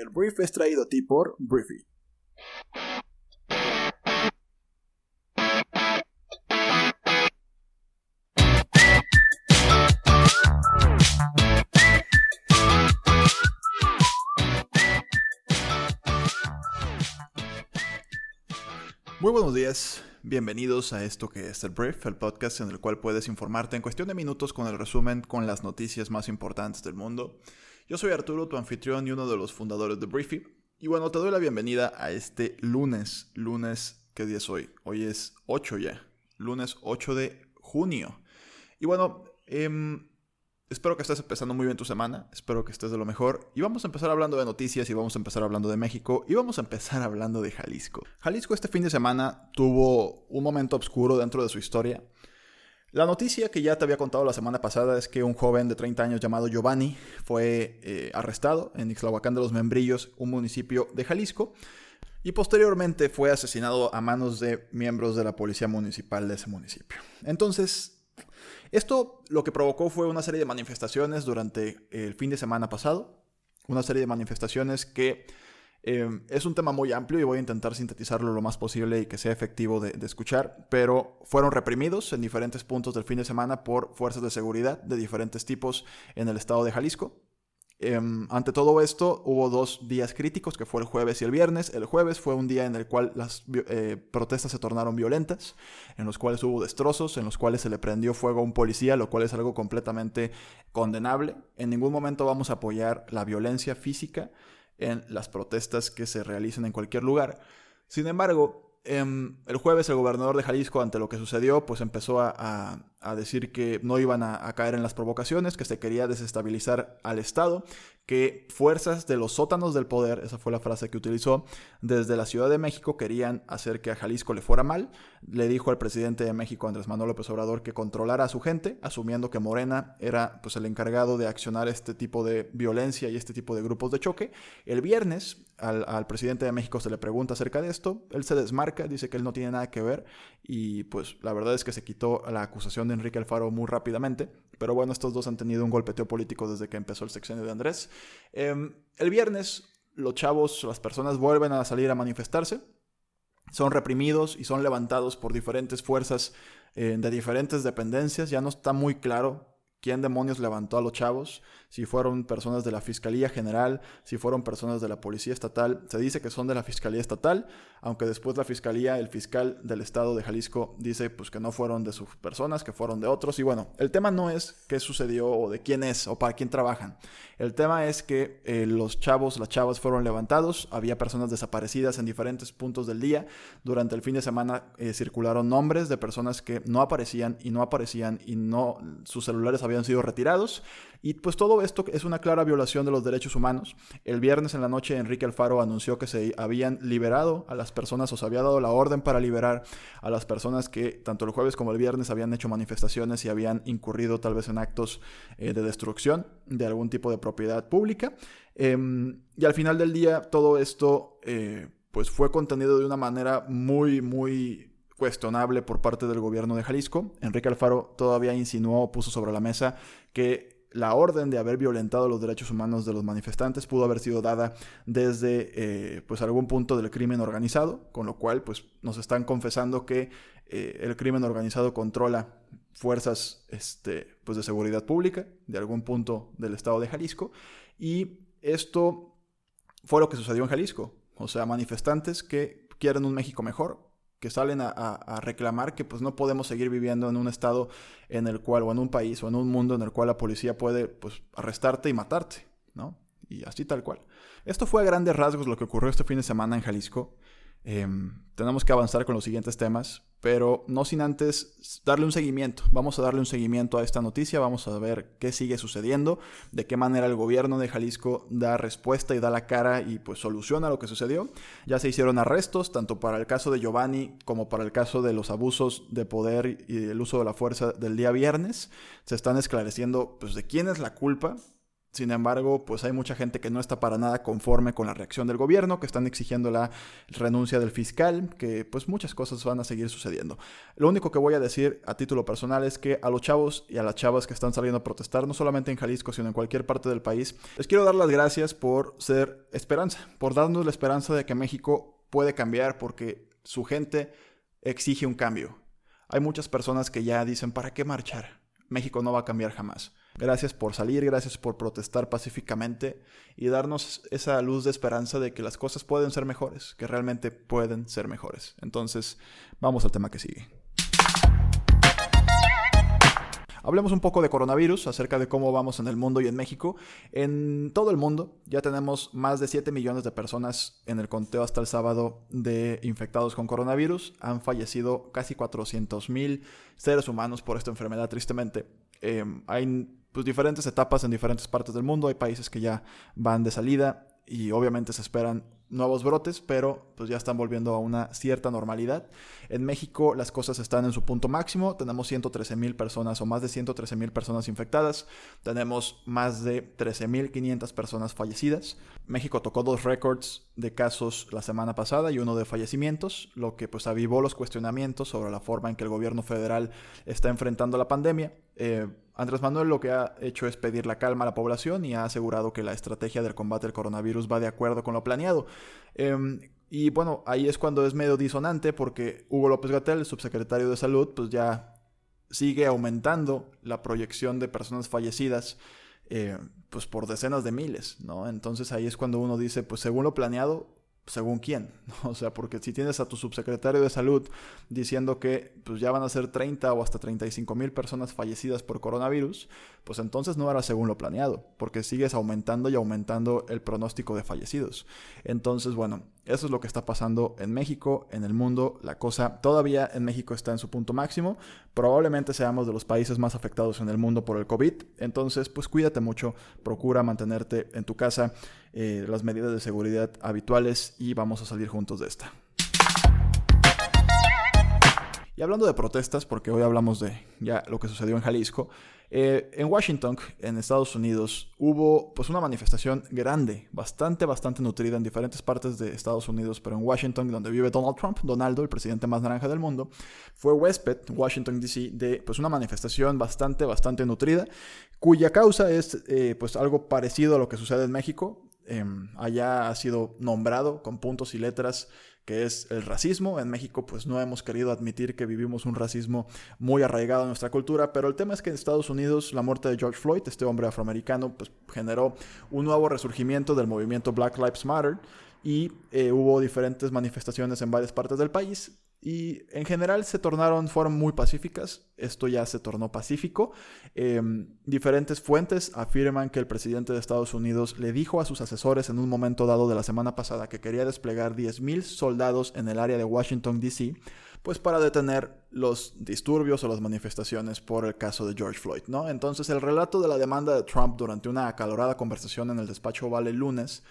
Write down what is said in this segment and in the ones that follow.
El brief es traído a ti por Briefy. Muy buenos días, bienvenidos a esto que es el Brief, el podcast en el cual puedes informarte en cuestión de minutos con el resumen con las noticias más importantes del mundo. Yo soy Arturo, tu anfitrión y uno de los fundadores de Briefy. Y bueno, te doy la bienvenida a este lunes, lunes, ¿qué día es hoy? Hoy es 8 ya, lunes 8 de junio. Y bueno, eh, Espero que estés empezando muy bien tu semana, espero que estés de lo mejor. Y vamos a empezar hablando de noticias y vamos a empezar hablando de México y vamos a empezar hablando de Jalisco. Jalisco este fin de semana tuvo un momento oscuro dentro de su historia. La noticia que ya te había contado la semana pasada es que un joven de 30 años llamado Giovanni fue eh, arrestado en Ixlahuacán de los Membrillos, un municipio de Jalisco, y posteriormente fue asesinado a manos de miembros de la policía municipal de ese municipio. Entonces, esto lo que provocó fue una serie de manifestaciones durante el fin de semana pasado, una serie de manifestaciones que eh, es un tema muy amplio y voy a intentar sintetizarlo lo más posible y que sea efectivo de, escuchar, pero fueron reprimidos en diferentes puntos del fin de semana por fuerzas de seguridad de diferentes tipos en el estado de Jalisco. Em, ante todo esto, hubo dos días críticos, que fue el jueves y el viernes. El jueves fue un día en el cual las eh, protestas se tornaron violentas, en los cuales hubo destrozos, en los cuales se le prendió fuego a un policía, lo cual es algo completamente condenable. En ningún momento vamos a apoyar la violencia física en las protestas que se realicen en cualquier lugar. Sin embargo, Em, el jueves el gobernador de Jalisco, ante lo que sucedió, pues empezó a, decir que no iban a, caer en las provocaciones, que se quería desestabilizar al Estado, que fuerzas de los sótanos del poder, esa fue la frase que utilizó, desde la Ciudad de México querían hacer que a Jalisco le fuera mal. Le dijo al presidente de México, Andrés Manuel López Obrador, que controlara a su gente, asumiendo que Morena era pues, el encargado de accionar este tipo de violencia y este tipo de grupos de choque. El viernes al, presidente de México se le pregunta acerca de esto, él se desmarca dice que él no tiene nada que ver y pues la verdad es que se quitó la acusación de Enrique Alfaro muy rápidamente. Pero bueno, estos dos han tenido un golpeteo político desde que empezó el sexenio de Andrés. Em, el viernes los chavos, las personas vuelven a salir a manifestarse. Son reprimidos y son levantados por diferentes fuerzas eh, de diferentes dependencias. Ya no está muy claro quién demonios levantó a los chavos, si fueron personas de la Fiscalía General, si fueron personas de la Policía Estatal. Se dice que son de la Fiscalía Estatal, aunque después la Fiscalía, el fiscal del Estado de Jalisco, dice pues que no fueron de sus personas, que fueron de otros. Y bueno, el tema no es qué sucedió o de quién es o para quién trabajan. El tema es que eh, los chavos, las chavas fueron levantados, había personas desaparecidas en diferentes puntos del día. Durante el fin de semana eh, circularon nombres de personas que no aparecían y no aparecían y no sus celulares habían sido retirados. Y pues todo esto es una clara violación de los derechos humanos. El viernes en la noche Enrique Alfaro anunció que se habían liberado a las personas o se había dado la orden para liberar a las personas que tanto el jueves como el viernes habían hecho manifestaciones y habían incurrido tal vez en actos eh, de destrucción de algún tipo de propiedad pública. Em, y al final del día todo esto eh, pues fue contenido de una manera muy, muy cuestionable por parte del gobierno de Jalisco. Enrique Alfaro todavía insinuó o puso sobre la mesa que la orden de haber violentado los derechos humanos de los manifestantes pudo haber sido dada desde eh, pues algún punto del crimen organizado, con lo cual pues nos están confesando que eh, el crimen organizado controla fuerzas este, pues de seguridad pública de algún punto del estado de Jalisco y esto fue lo que sucedió en Jalisco, o sea, manifestantes que quieren un México mejor, que salen a, reclamar que pues no podemos seguir viviendo en un estado en el cual, o en un país, o en un mundo en el cual la policía puede pues arrestarte y matarte, ¿no? Y así tal cual. Esto fue a grandes rasgos lo que ocurrió este fin de semana en Jalisco. Em, tenemos que avanzar con los siguientes temas, pero no sin antes darle un seguimiento. Vamos a darle un seguimiento a esta noticia, vamos a ver qué sigue sucediendo, de qué manera el gobierno de Jalisco da respuesta y da la cara y pues soluciona lo que sucedió. Ya se hicieron arrestos, tanto para el caso de Giovanni como para el caso de los abusos de poder y el uso de la fuerza del día viernes. Se están esclareciendo pues de quién es la culpa Sin embargo, pues hay mucha gente que no está para nada conforme con la reacción del gobierno, que están exigiendo la renuncia del fiscal, que pues muchas cosas van a seguir sucediendo. Lo único que voy a decir a título personal es que a los chavos y a las chavas que están saliendo a protestar, no solamente en Jalisco, sino en cualquier parte del país, les quiero dar las gracias por ser esperanza, por darnos la esperanza de que México puede cambiar porque su gente exige un cambio. Hay muchas personas que ya dicen, ¿para qué marchar? México no va a cambiar jamás. Gracias por salir, gracias por protestar pacíficamente y darnos esa luz de esperanza de que las cosas pueden ser mejores, que realmente pueden ser mejores. Entonces, vamos al tema que sigue. Hablemos un poco de coronavirus, acerca de cómo vamos en el mundo y en México. En todo el mundo ya tenemos más de 7 millones de personas en el conteo hasta el sábado de infectados con coronavirus. Han fallecido casi 400 mil seres humanos por esta enfermedad, tristemente. Em, hay pues, diferentes etapas en diferentes partes del mundo. Hay países que ya van de salida y obviamente se esperan nuevos brotes, pero pues ya están volviendo a una cierta normalidad. En México las cosas están en su punto máximo, tenemos 113 mil personas o más de 113 mil personas infectadas, tenemos más de 13 mil 500 personas fallecidas. México tocó dos récords de casos la semana pasada y uno de fallecimientos, lo que pues avivó los cuestionamientos sobre la forma en que el gobierno federal está enfrentando la pandemia. Eh, Andrés Manuel lo que ha hecho es pedir la calma a la población y ha asegurado que la estrategia del combate al coronavirus va de acuerdo con lo planeado. Em, y bueno, ahí es cuando es medio disonante porque Hugo López Gatel, el subsecretario de Salud, pues ya sigue aumentando la proyección de personas fallecidas eh, pues por decenas de miles, ¿no? Entonces ahí es cuando uno dice, pues según lo planeado, según quién, o sea, porque si tienes a tu subsecretario de salud diciendo que pues ya van a ser 30 o hasta 35 mil personas fallecidas por coronavirus, pues entonces no era según lo planeado, porque sigues aumentando y aumentando el pronóstico de fallecidos. Entonces, bueno, eso es lo que está pasando en México, en el mundo. La cosa todavía en México está en su punto máximo. Probablemente seamos de los países más afectados en el mundo por el COVID. Entonces, pues cuídate mucho, procura mantenerte en tu casa, eh, las medidas de seguridad habituales y vamos a salir juntos de esta. Y hablando de protestas, porque hoy hablamos de ya lo que sucedió en Jalisco, eh, en Washington, en Estados Unidos, hubo pues una manifestación grande, bastante, bastante nutrida en diferentes partes de Estados Unidos, pero en Washington, donde vive Donald Trump, Donaldo, el presidente más naranja del mundo, fue huésped, Washington DC, de pues una manifestación bastante, bastante nutrida, cuya causa es eh, pues algo parecido a lo que sucede en México. Em, allá ha sido nombrado con puntos y letras que es el racismo. En México pues no hemos querido admitir que vivimos un racismo muy arraigado en nuestra cultura, pero el tema es que en Estados Unidos la muerte de George Floyd, este hombre afroamericano, pues generó un nuevo resurgimiento del movimiento Black Lives Matter y eh, hubo diferentes manifestaciones en varias partes del país y en general se tornaron, fueron muy pacíficas. Esto ya se tornó pacífico. Em, diferentes fuentes afirman que el presidente de Estados Unidos le dijo a sus asesores en un momento dado de la semana pasada que quería desplegar 10.000 soldados en el área de Washington, D.C., pues para detener los disturbios o las manifestaciones por el caso de George Floyd, ¿no? Entonces el relato de la demanda de Trump durante una acalorada conversación en el despacho Oval el lunes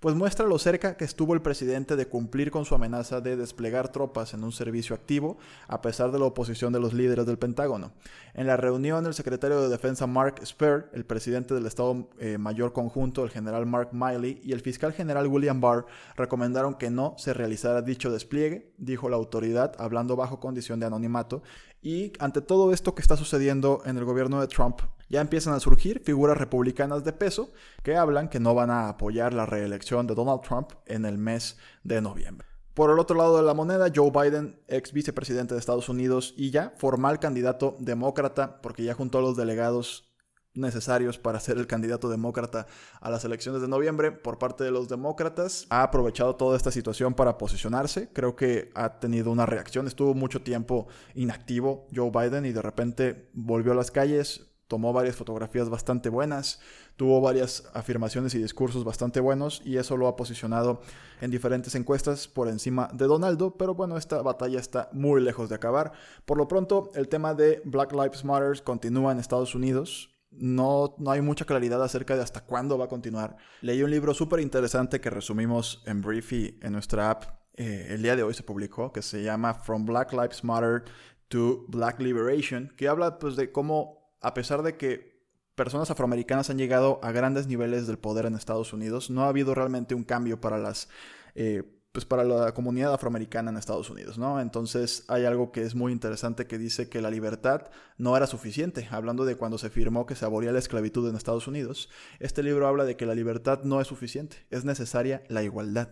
pues muestra lo cerca que estuvo el presidente de cumplir con su amenaza de desplegar tropas en un servicio activo, a pesar de la oposición de los líderes del Pentágono. En la reunión, el secretario de Defensa Mark Spur, el presidente del Estado eh, Mayor Conjunto, el general Mark Miley, y el fiscal general William Barr recomendaron que no se realizara dicho despliegue, dijo la autoridad, hablando bajo condición de anonimato, y ante todo esto que está sucediendo en el gobierno de Trump, ya empiezan a surgir figuras republicanas de peso que hablan que no van a apoyar la reelección de Donald Trump en el mes de noviembre. Por el otro lado de la moneda, Joe Biden, ex vicepresidente de Estados Unidos y ya formal candidato demócrata, porque ya juntó a los delegados necesarios para ser el candidato demócrata a las elecciones de noviembre por parte de los demócratas. Ha aprovechado toda esta situación para posicionarse. Creo que ha tenido una reacción. Estuvo mucho tiempo inactivo Joe Biden y de repente volvió a las calles. Tomó varias fotografías bastante buenas, tuvo varias afirmaciones y discursos bastante buenos y eso lo ha posicionado en diferentes encuestas por encima de Donaldo, pero bueno, esta batalla está muy lejos de acabar. Por lo pronto, el tema de Black Lives Matter continúa en Estados Unidos no, no hay mucha claridad acerca de hasta cuándo va a continuar. Leí un libro súper interesante que resumimos en Briefy en nuestra app. Eh, el día de hoy se publicó, que se llama From Black Lives Matter to Black Liberation, que habla pues de cómo, a pesar de que personas afroamericanas han llegado a grandes niveles del poder en Estados Unidos. No ha habido realmente un cambio para las... Eh, pues para la comunidad afroamericana en Estados Unidos, ¿no? Entonces hay algo que es muy interesante que dice que la libertad no era suficiente, hablando de cuando se firmó que se aboría la esclavitud en Estados Unidos. Este libro habla de que la libertad no es suficiente, es necesaria la igualdad.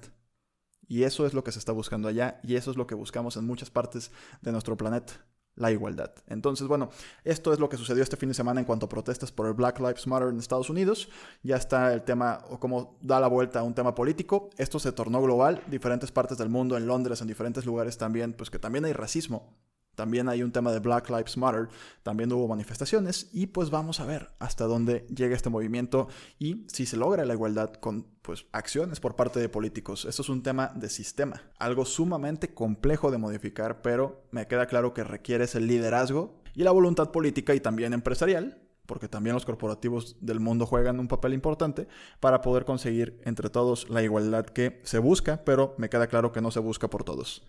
Y eso es lo que se está buscando allá y eso es lo que buscamos en muchas partes de nuestro planeta la igualdad. Entonces, bueno, esto es lo que sucedió este fin de semana en cuanto a protestas por el Black Lives Matter en Estados Unidos. Ya está el tema, o cómo da la vuelta a un tema político. Esto se tornó global, diferentes partes del mundo, en Londres, en diferentes lugares también, pues que también hay racismo también hay un tema de Black Lives Matter, también hubo manifestaciones y pues vamos a ver hasta dónde llega este movimiento y si se logra la igualdad con pues acciones por parte de políticos. Esto es un tema de sistema, algo sumamente complejo de modificar, pero me queda claro que requiere ese liderazgo y la voluntad política y también empresarial porque también los corporativos del mundo juegan un papel importante para poder conseguir entre todos la igualdad que se busca, pero me queda claro que no se busca por todos.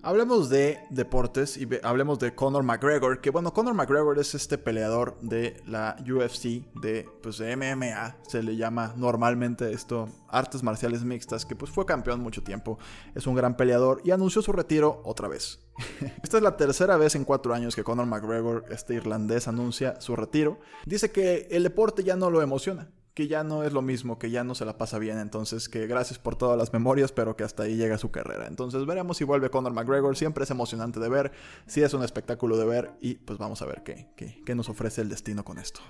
Hablemos de deportes y hablemos de Conor McGregor, que bueno, Conor McGregor es este peleador de la UFC, de, pues MMA, se le llama normalmente esto, artes marciales mixtas, que pues fue campeón mucho tiempo, es un gran peleador y anunció su retiro otra vez. Esta es la tercera vez en cuatro años que Conor McGregor, este irlandés, anuncia su retiro. Dice que el deporte ya no lo emociona, que ya no es lo mismo, que ya no se la pasa bien, entonces que gracias por todas las memorias, pero que hasta ahí llega su carrera. Entonces veremos si vuelve Conor McGregor, siempre es emocionante de ver, si es un espectáculo de ver y pues vamos a ver qué, qué, qué nos ofrece el destino con esto.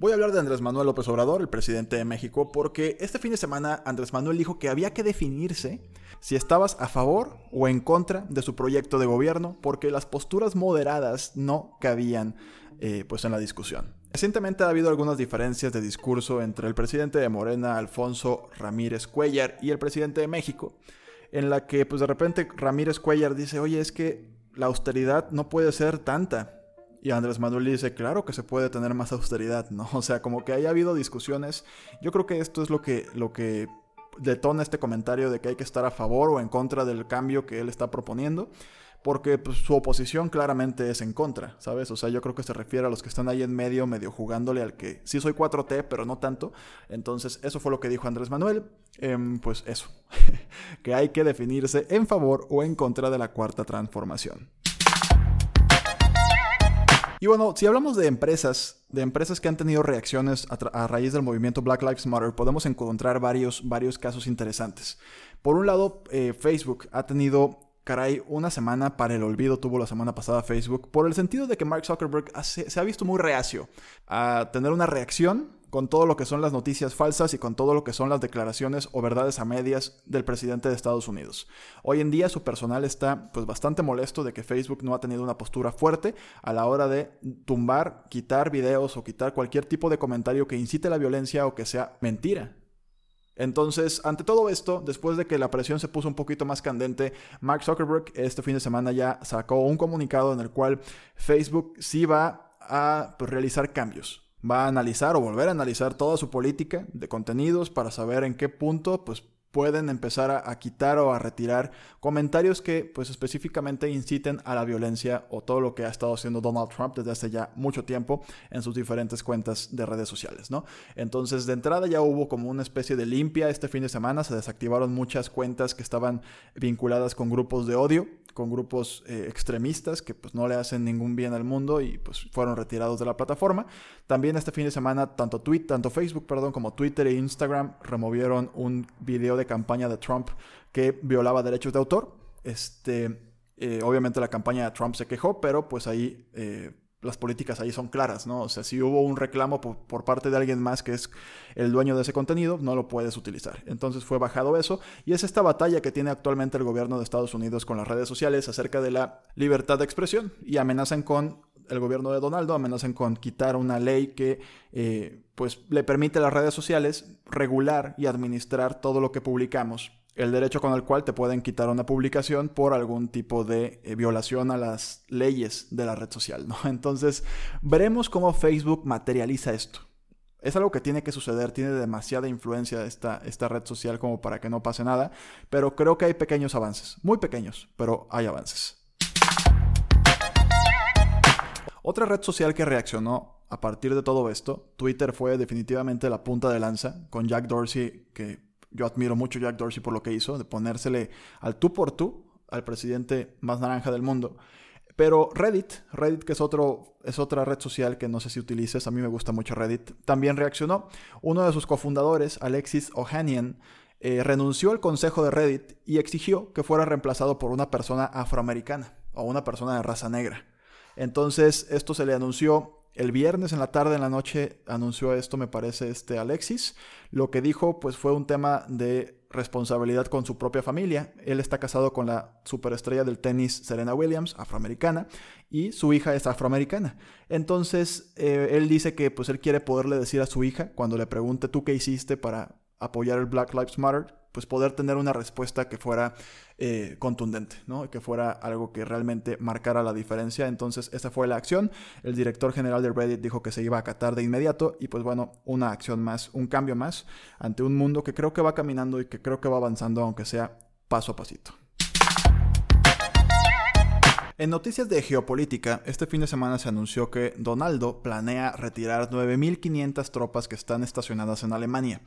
Voy a hablar de Andrés Manuel López Obrador, el presidente de México, porque este fin de semana Andrés Manuel dijo que había que definirse si estabas a favor o en contra de su proyecto de gobierno, porque las posturas moderadas no cabían eh, pues en la discusión. Recientemente ha habido algunas diferencias de discurso entre el presidente de Morena, Alfonso Ramírez Cuellar, y el presidente de México, en la que pues de repente Ramírez Cuellar dice, oye, es que la austeridad no puede ser tanta. Y Andrés Manuel dice, claro que se puede tener más austeridad, ¿no? O sea, como que haya habido discusiones. Yo creo que esto es lo que, lo que detona este comentario de que hay que estar a favor o en contra del cambio que él está proponiendo porque pues, su oposición claramente es en contra, ¿sabes? O sea, yo creo que se refiere a los que están ahí en medio, medio jugándole al que sí soy 4T, pero no tanto. Entonces, eso fue lo que dijo Andrés Manuel. Em, pues eso, que hay que definirse en favor o en contra de la cuarta transformación. Y bueno, si hablamos de empresas, de empresas que han tenido reacciones a, raíz del movimiento Black Lives Matter, podemos encontrar varios, varios casos interesantes. Por un lado, eh, Facebook ha tenido Caray, una semana para el olvido tuvo la semana pasada Facebook por el sentido de que Mark Zuckerberg se ha visto muy reacio a tener una reacción con todo lo que son las noticias falsas y con todo lo que son las declaraciones o verdades a medias del presidente de Estados Unidos. Hoy en día su personal está pues bastante molesto de que Facebook no ha tenido una postura fuerte a la hora de tumbar, quitar videos o quitar cualquier tipo de comentario que incite la violencia o que sea mentira entonces, ante todo esto, después de que la presión se puso un poquito más candente, Mark Zuckerberg este fin de semana ya sacó un comunicado en el cual Facebook sí va a pues, realizar cambios. Va a analizar o volver a analizar toda su política de contenidos para saber en qué punto pues, pueden empezar a, quitar o a retirar comentarios que pues específicamente inciten a la violencia o todo lo que ha estado haciendo Donald Trump desde hace ya mucho tiempo en sus diferentes cuentas de redes sociales, ¿no? Entonces de entrada ya hubo como una especie de limpia este fin de semana, se desactivaron muchas cuentas que estaban vinculadas con grupos de odio con grupos eh, extremistas que pues no le hacen ningún bien al mundo y pues fueron retirados de la plataforma. También este fin de semana tanto, tweet, tanto Facebook perdón, como Twitter e Instagram removieron un video de campaña de Trump que violaba derechos de autor. Este, eh, obviamente la campaña de Trump se quejó, pero pues ahí eh, las políticas ahí son claras, ¿no? O sea, si hubo un reclamo por, parte de alguien más que es el dueño de ese contenido, no lo puedes utilizar. Entonces fue bajado eso y es esta batalla que tiene actualmente el gobierno de Estados Unidos con las redes sociales acerca de la libertad de expresión y amenazan con el gobierno de Donaldo, amenazan con quitar una ley que eh, pues le permite a las redes sociales regular y administrar todo lo que publicamos el derecho con el cual te pueden quitar una publicación por algún tipo de eh, violación a las leyes de la red social, ¿no? Entonces, veremos cómo Facebook materializa esto. Es algo que tiene que suceder, tiene demasiada influencia esta, esta red social como para que no pase nada, pero creo que hay pequeños avances, muy pequeños, pero hay avances. Otra red social que reaccionó a partir de todo esto, Twitter fue definitivamente la punta de lanza con Jack Dorsey, que yo admiro mucho a Jack Dorsey por lo que hizo, de ponérsele al tú por tú al presidente más naranja del mundo. Pero Reddit, Reddit que es, otro, es otra red social que no sé si utilices, a mí me gusta mucho Reddit, también reaccionó. Uno de sus cofundadores, Alexis Ohanian, eh, renunció al consejo de Reddit y exigió que fuera reemplazado por una persona afroamericana o una persona de raza negra. Entonces esto se le anunció el viernes en la tarde, en la noche, anunció esto, me parece, este Alexis. Lo que dijo, pues, fue un tema de responsabilidad con su propia familia. Él está casado con la superestrella del tenis Serena Williams, afroamericana, y su hija es afroamericana. Entonces, eh, él dice que pues él quiere poderle decir a su hija, cuando le pregunte tú qué hiciste para apoyar el Black Lives Matter, pues poder tener una respuesta que fuera eh, contundente, ¿no? Que fuera algo que realmente marcara la diferencia. Entonces, esa fue la acción. El director general de Reddit dijo que se iba a acatar de inmediato y pues bueno, una acción más, un cambio más ante un mundo que creo que va caminando y que creo que va avanzando, aunque sea paso a pasito. En noticias de geopolítica, este fin de semana se anunció que Donaldo planea retirar 9.500 tropas que están estacionadas en Alemania.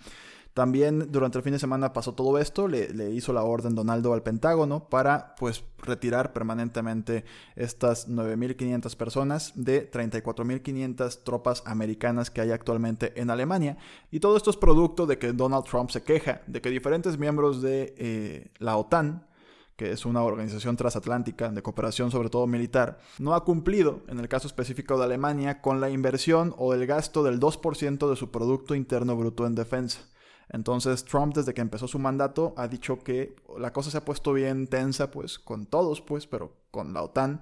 También durante el fin de semana pasó todo esto, le, hizo la orden Donaldo al Pentágono para pues retirar permanentemente estas 9.500 personas de 34.500 tropas americanas que hay actualmente en Alemania. Y todo esto es producto de que Donald Trump se queja de que diferentes miembros de eh, la OTAN, que es una organización transatlántica de cooperación sobre todo militar, no ha cumplido, en el caso específico de Alemania, con la inversión o el gasto del 2% de su Producto Interno Bruto en defensa. Entonces Trump desde que empezó su mandato ha dicho que la cosa se ha puesto bien tensa pues con todos pues, pero con la OTAN,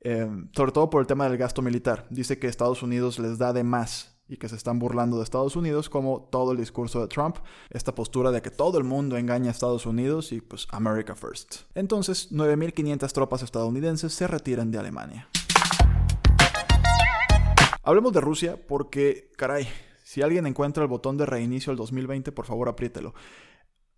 eh, sobre todo por el tema del gasto militar. Dice que Estados Unidos les da de más y que se están burlando de Estados Unidos como todo el discurso de Trump, esta postura de que todo el mundo engaña a Estados Unidos y pues America First. Entonces 9.500 tropas estadounidenses se retiran de Alemania. Hablemos de Rusia porque, caray, si alguien encuentra el botón de reinicio del 2020, por favor apriételo.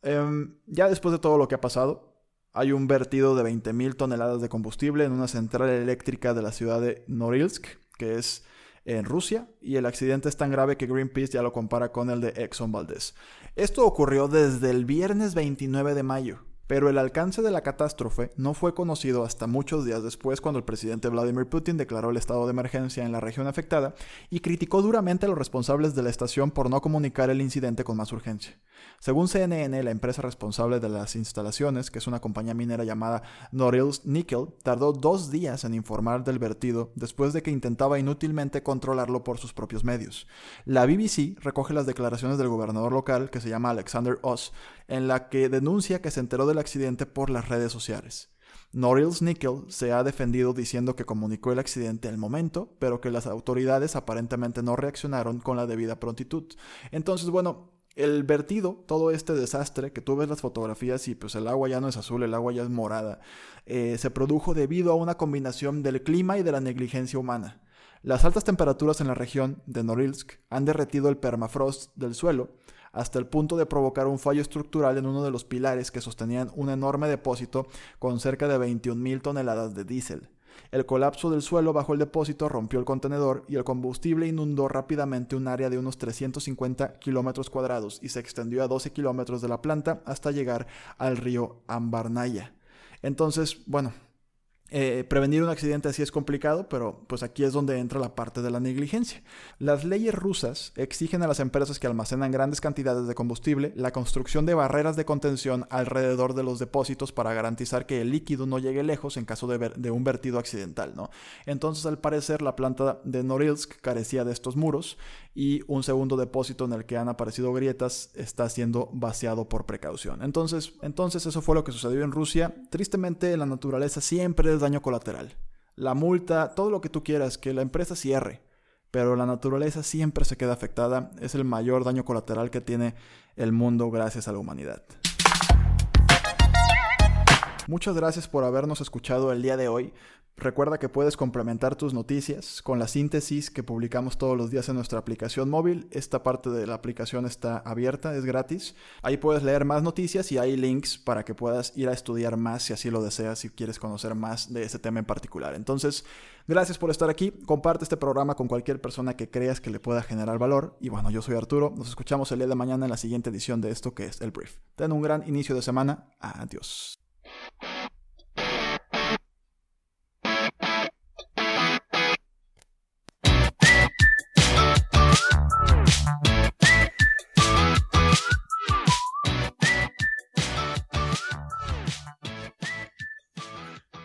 Em, ya después de todo lo que ha pasado, hay un vertido de 20.000 toneladas de combustible en una central eléctrica de la ciudad de Norilsk, que es en Rusia, y el accidente es tan grave que Greenpeace ya lo compara con el de Exxon Valdez. Esto ocurrió desde el viernes 29 de mayo. Pero el alcance de la catástrofe no fue conocido hasta muchos días después cuando el presidente Vladimir Putin declaró el estado de emergencia en la región afectada y criticó duramente a los responsables de la estación por no comunicar el incidente con más urgencia. Según CNN, la empresa responsable de las instalaciones, que es una compañía minera llamada Norilsk Nickel, tardó dos días en informar del vertido después de que intentaba inútilmente controlarlo por sus propios medios. La BBC recoge las declaraciones del gobernador local, que se llama Alexander Oz, en la que denuncia que se enteró del accidente por las redes sociales. Norilsk Nickel se ha defendido diciendo que comunicó el accidente al momento, pero que las autoridades aparentemente no reaccionaron con la debida prontitud. Entonces, bueno, el vertido, todo este desastre, que tú ves las fotografías y pues el agua ya no es azul, el agua ya es morada, eh, se produjo debido a una combinación del clima y de la negligencia humana. Las altas temperaturas en la región de Norilsk han derretido el permafrost del suelo, hasta el punto de provocar un fallo estructural en uno de los pilares que sostenían un enorme depósito con cerca de 21.000 toneladas de diésel. El colapso del suelo bajo el depósito rompió el contenedor y el combustible inundó rápidamente un área de unos 350 kilómetros cuadrados y se extendió a 12 kilómetros de la planta hasta llegar al río Ambarnaya. Entonces, bueno, eh, prevenir un accidente así es complicado, pero pues aquí es donde entra la parte de la negligencia. Las leyes rusas exigen a las empresas que almacenan grandes cantidades de combustible la construcción de barreras de contención alrededor de los depósitos para garantizar que el líquido no llegue lejos en caso de, de un vertido accidental. ¿no? Entonces, al parecer, la planta de Norilsk carecía de estos muros y un segundo depósito en el que han aparecido grietas está siendo vaciado por precaución. Entonces, entonces eso fue lo que sucedió en Rusia. Tristemente, la naturaleza siempre es daño colateral. La multa, todo lo que tú quieras, que la empresa cierre, pero la naturaleza siempre se queda afectada. Es el mayor daño colateral que tiene el mundo gracias a la humanidad. Muchas gracias por habernos escuchado el día de hoy. Recuerda que puedes complementar tus noticias con la síntesis que publicamos todos los días en nuestra aplicación móvil. Esta parte de la aplicación está abierta, es gratis. Ahí puedes leer más noticias y hay links para que puedas ir a estudiar más si así lo deseas, si quieres conocer más de ese tema en particular. Entonces, gracias por estar aquí. Comparte este programa con cualquier persona que creas que le pueda generar valor. Y bueno, yo soy Arturo. Nos escuchamos el día de mañana en la siguiente edición de esto que es el Brief. Ten un gran inicio de semana. Adiós.